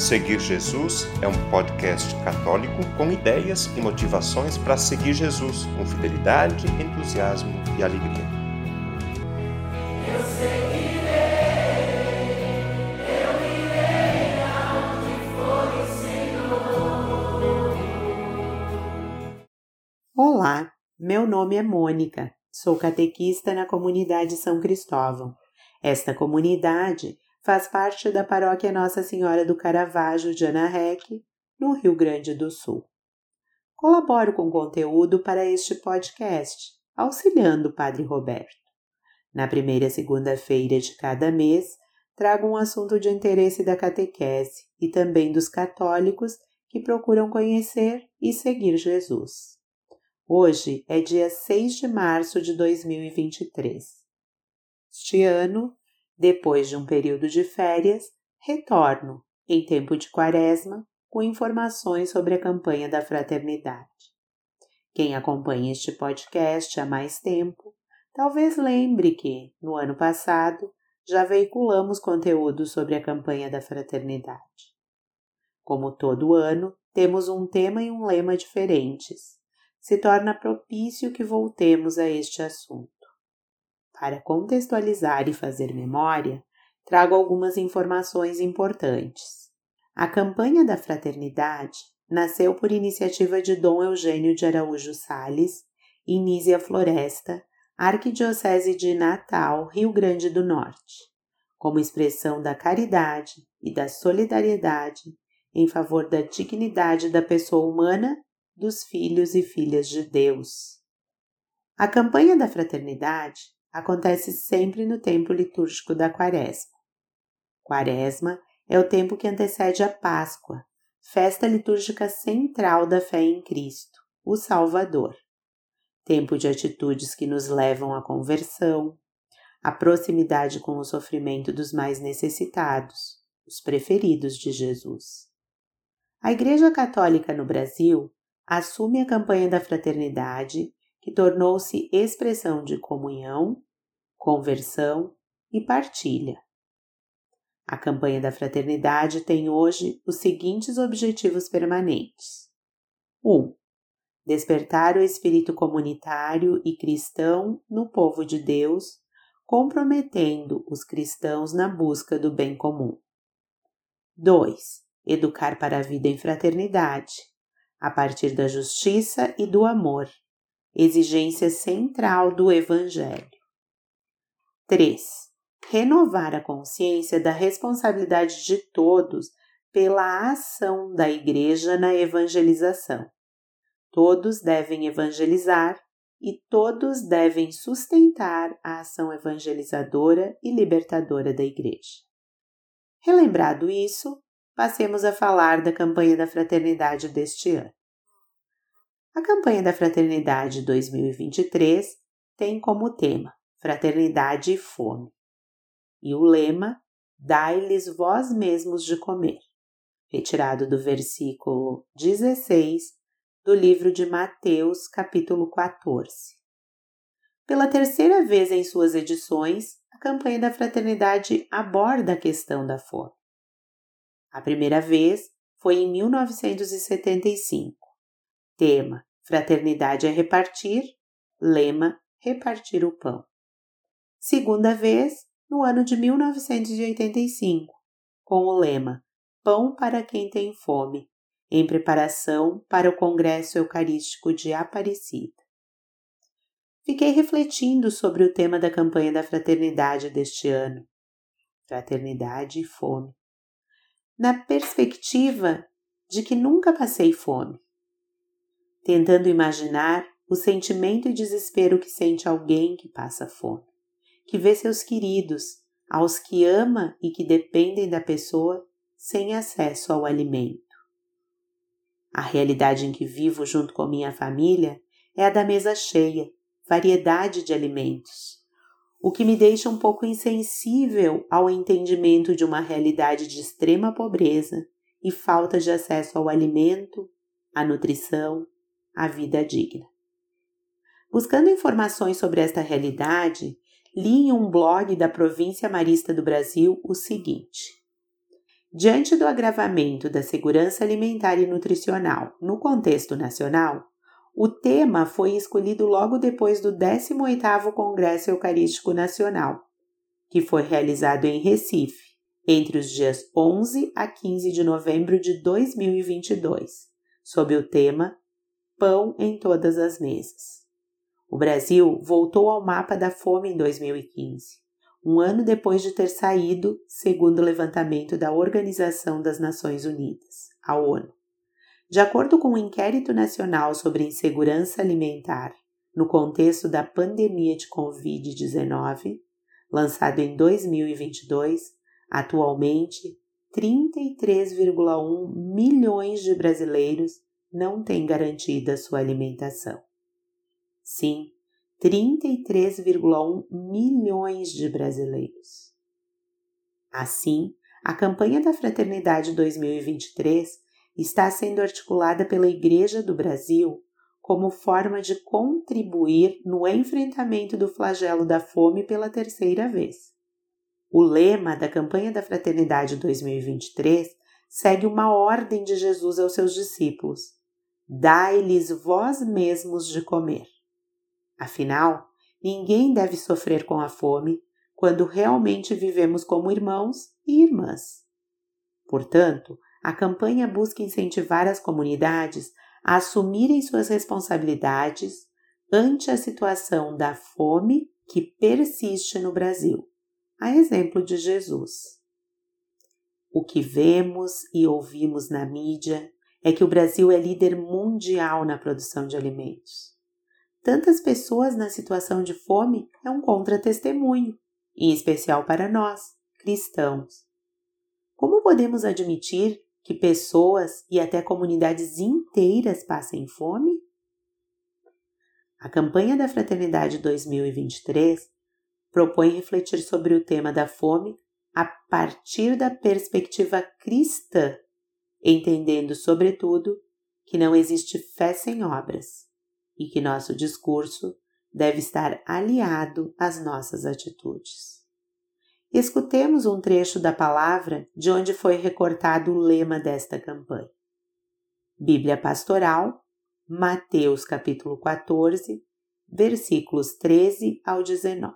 Seguir Jesus é um podcast católico com ideias e motivações para seguir Jesus com fidelidade, entusiasmo e alegria. Eu seguirei, eu irei for o Senhor. Olá, meu nome é Mônica, sou catequista na comunidade São Cristóvão. Esta comunidade faz parte da paróquia Nossa Senhora do Caravaggio de Anarrec, no Rio Grande do Sul. Colaboro com conteúdo para este podcast, auxiliando o Padre Roberto. Na primeira segunda-feira de cada mês, trago um assunto de interesse da catequese e também dos católicos que procuram conhecer e seguir Jesus. Hoje é dia 6 de março de 2023. Este ano depois de um período de férias, retorno, em tempo de quaresma, com informações sobre a campanha da fraternidade. Quem acompanha este podcast há mais tempo, talvez lembre que, no ano passado, já veiculamos conteúdo sobre a campanha da fraternidade. Como todo ano, temos um tema e um lema diferentes. Se torna propício que voltemos a este assunto. Para contextualizar e fazer memória, trago algumas informações importantes. A campanha da fraternidade nasceu por iniciativa de Dom Eugênio de Araújo Sales e Nízia Floresta, Arquidiocese de Natal, Rio Grande do Norte, como expressão da caridade e da solidariedade em favor da dignidade da pessoa humana, dos filhos e filhas de Deus. A campanha da fraternidade acontece sempre no tempo litúrgico da Quaresma. Quaresma é o tempo que antecede a Páscoa, festa litúrgica central da fé em Cristo, o Salvador. Tempo de atitudes que nos levam à conversão, à proximidade com o sofrimento dos mais necessitados, os preferidos de Jesus. A Igreja Católica no Brasil assume a campanha da fraternidade que tornou-se expressão de comunhão, conversão e partilha. A campanha da fraternidade tem hoje os seguintes objetivos permanentes: 1. Um, despertar o espírito comunitário e cristão no povo de Deus, comprometendo os cristãos na busca do bem comum. 2. Educar para a vida em fraternidade, a partir da justiça e do amor, exigência central do Evangelho. 3. Renovar a consciência da responsabilidade de todos pela ação da Igreja na evangelização. Todos devem evangelizar e todos devem sustentar a ação evangelizadora e libertadora da Igreja. Relembrado isso, passemos a falar da campanha da fraternidade deste ano. A campanha da Fraternidade 2023 tem como tema Fraternidade e Fome, e o lema Dai-lhes vós mesmos de comer, retirado do versículo 16 do livro de Mateus, capítulo 14. Pela terceira vez em suas edições, a campanha da Fraternidade aborda a questão da fome. A primeira vez foi em 1975 Tema: Fraternidade é repartir. Lema: Repartir o pão. Segunda vez, no ano de 1985, com o lema Pão para quem tem fome, em preparação para o Congresso Eucarístico de Aparecida. Fiquei refletindo sobre o tema da campanha da fraternidade deste ano: Fraternidade e Fome. Na perspectiva de que nunca passei fome tentando imaginar o sentimento e desespero que sente alguém que passa fome, que vê seus queridos, aos que ama e que dependem da pessoa, sem acesso ao alimento. A realidade em que vivo junto com minha família é a da mesa cheia, variedade de alimentos, o que me deixa um pouco insensível ao entendimento de uma realidade de extrema pobreza e falta de acesso ao alimento, à nutrição, a vida digna. Buscando informações sobre esta realidade, li em um blog da província marista do Brasil o seguinte: Diante do agravamento da segurança alimentar e nutricional no contexto nacional, o tema foi escolhido logo depois do 18º Congresso Eucarístico Nacional, que foi realizado em Recife, entre os dias 11 a 15 de novembro de 2022, sob o tema Pão em todas as mesas. O Brasil voltou ao mapa da fome em 2015, um ano depois de ter saído, segundo o levantamento da Organização das Nações Unidas, a ONU. De acordo com o Inquérito Nacional sobre Insegurança Alimentar no contexto da pandemia de Covid-19, lançado em 2022, atualmente 33,1 milhões de brasileiros não têm garantida sua alimentação. Sim, 33,1 milhões de brasileiros. Assim, a campanha da Fraternidade 2023 está sendo articulada pela Igreja do Brasil como forma de contribuir no enfrentamento do flagelo da fome pela terceira vez. O lema da campanha da Fraternidade 2023 segue uma ordem de Jesus aos seus discípulos: Dai-lhes vós mesmos de comer. Afinal, ninguém deve sofrer com a fome quando realmente vivemos como irmãos e irmãs. Portanto, a campanha busca incentivar as comunidades a assumirem suas responsabilidades ante a situação da fome que persiste no Brasil, a exemplo de Jesus. O que vemos e ouvimos na mídia é que o Brasil é líder mundial na produção de alimentos. Tantas pessoas na situação de fome é um contra-testemunho, em especial para nós, cristãos. Como podemos admitir que pessoas e até comunidades inteiras passem fome? A campanha da Fraternidade 2023 propõe refletir sobre o tema da fome a partir da perspectiva cristã, entendendo, sobretudo, que não existe fé sem obras e que nosso discurso deve estar aliado às nossas atitudes. Escutemos um trecho da palavra de onde foi recortado o lema desta campanha. Bíblia Pastoral, Mateus capítulo 14, versículos 13 ao 19.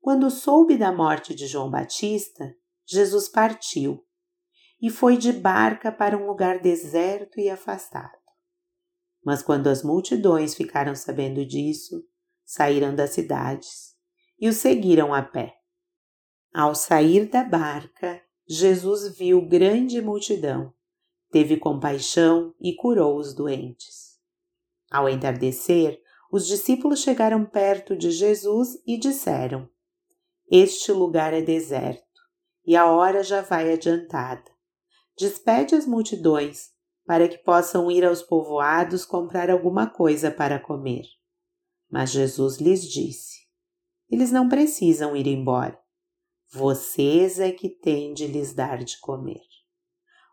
Quando soube da morte de João Batista, Jesus partiu e foi de barca para um lugar deserto e afastado. Mas quando as multidões ficaram sabendo disso, saíram das cidades e o seguiram a pé. Ao sair da barca, Jesus viu grande multidão, teve compaixão e curou os doentes. Ao entardecer, os discípulos chegaram perto de Jesus e disseram: Este lugar é deserto e a hora já vai adiantada. Despede as multidões para que possam ir aos povoados comprar alguma coisa para comer. Mas Jesus lhes disse: Eles não precisam ir embora. Vocês é que têm de lhes dar de comer.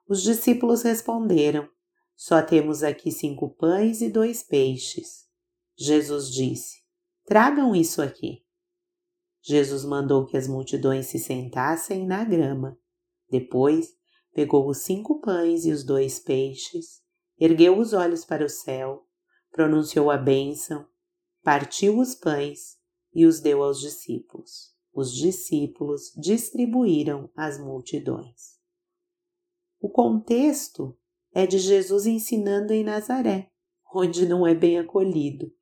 Os discípulos responderam: Só temos aqui cinco pães e dois peixes. Jesus disse: Tragam isso aqui. Jesus mandou que as multidões se sentassem na grama. Depois, pegou os cinco pães e os dois peixes, ergueu os olhos para o céu, pronunciou a bênção, partiu os pães e os deu aos discípulos os discípulos distribuíram às multidões. O contexto é de Jesus ensinando em Nazaré, onde não é bem acolhido.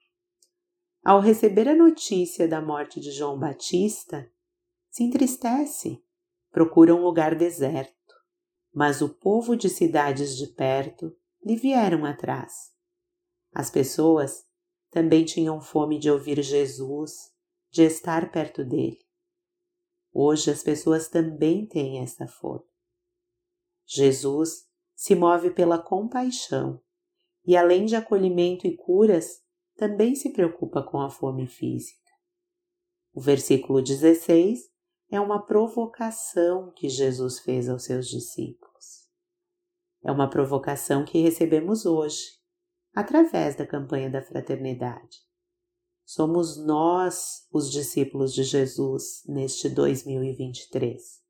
Ao receber a notícia da morte de João Batista, se entristece, procura um lugar deserto, mas o povo de cidades de perto lhe vieram atrás. As pessoas também tinham fome de ouvir Jesus, de estar perto dele. Hoje as pessoas também têm essa fome. Jesus se move pela compaixão e, além de acolhimento e curas, também se preocupa com a fome física. O versículo 16 é uma provocação que Jesus fez aos seus discípulos. É uma provocação que recebemos hoje, através da campanha da fraternidade. Somos nós os discípulos de Jesus neste 2023.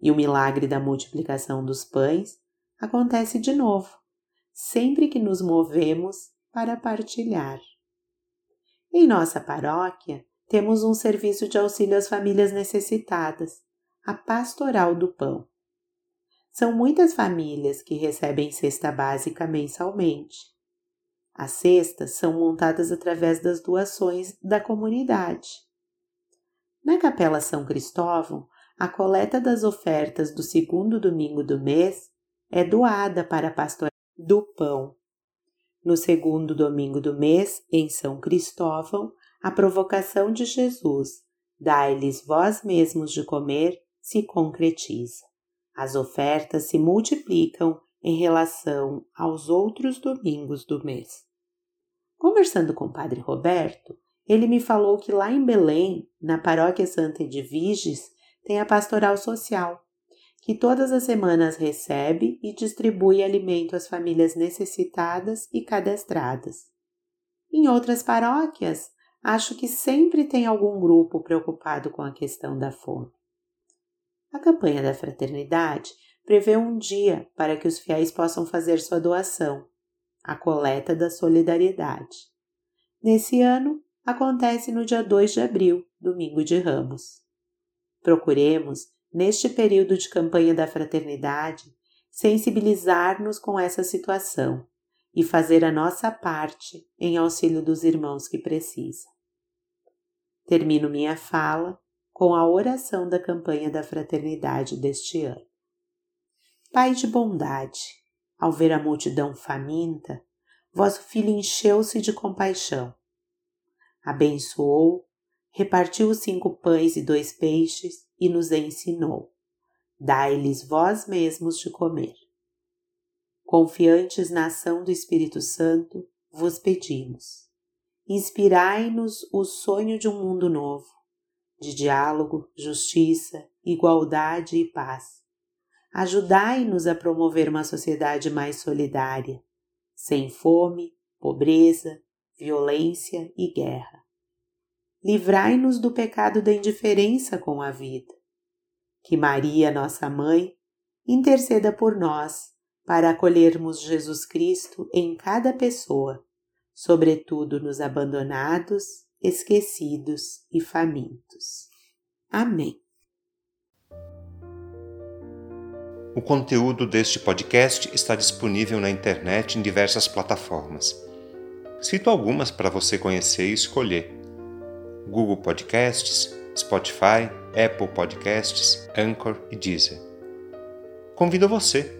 E o milagre da multiplicação dos pães acontece de novo, sempre que nos movemos para partilhar. Em nossa paróquia, temos um serviço de auxílio às famílias necessitadas, a Pastoral do Pão. São muitas famílias que recebem cesta básica mensalmente. As cestas são montadas através das doações da comunidade. Na Capela São Cristóvão, a coleta das ofertas do segundo domingo do mês é doada para a Pastoral do Pão. No segundo domingo do mês, em São Cristóvão, a provocação de Jesus, dai-lhes vós mesmos de comer, se concretiza. As ofertas se multiplicam em relação aos outros domingos do mês. Conversando com o Padre Roberto, ele me falou que lá em Belém, na paróquia Santa Edviges, tem a pastoral social, que todas as semanas recebe e distribui alimento às famílias necessitadas e cadastradas. Em outras paróquias, acho que sempre tem algum grupo preocupado com a questão da fome. A campanha da fraternidade prevê um dia para que os fiéis possam fazer sua doação, a coleta da solidariedade. Nesse ano, acontece no dia 2 de abril, domingo de Ramos. Procuremos, neste período de campanha da fraternidade, sensibilizar-nos com essa situação e fazer a nossa parte em auxílio dos irmãos que precisam. Termino minha fala com a oração da campanha da fraternidade deste ano. Pai de bondade, ao ver a multidão faminta, vosso filho encheu-se de compaixão. Abençoou, repartiu os cinco pães e dois peixes e nos ensinou: Dai-lhes vós mesmos de comer. Confiantes na ação do Espírito Santo, vos pedimos. Inspirai-nos o sonho de um mundo novo de diálogo, justiça, igualdade e paz. Ajudai-nos a promover uma sociedade mais solidária, sem fome, pobreza, violência e guerra. Livrai-nos do pecado da indiferença com a vida. Que Maria, nossa mãe, interceda por nós para acolhermos Jesus Cristo em cada pessoa, sobretudo nos abandonados esquecidos e famintos. Amém. O conteúdo deste podcast está disponível na internet em diversas plataformas. Cito algumas para você conhecer e escolher: Google Podcasts, Spotify, Apple Podcasts, Anchor e Deezer. Convido você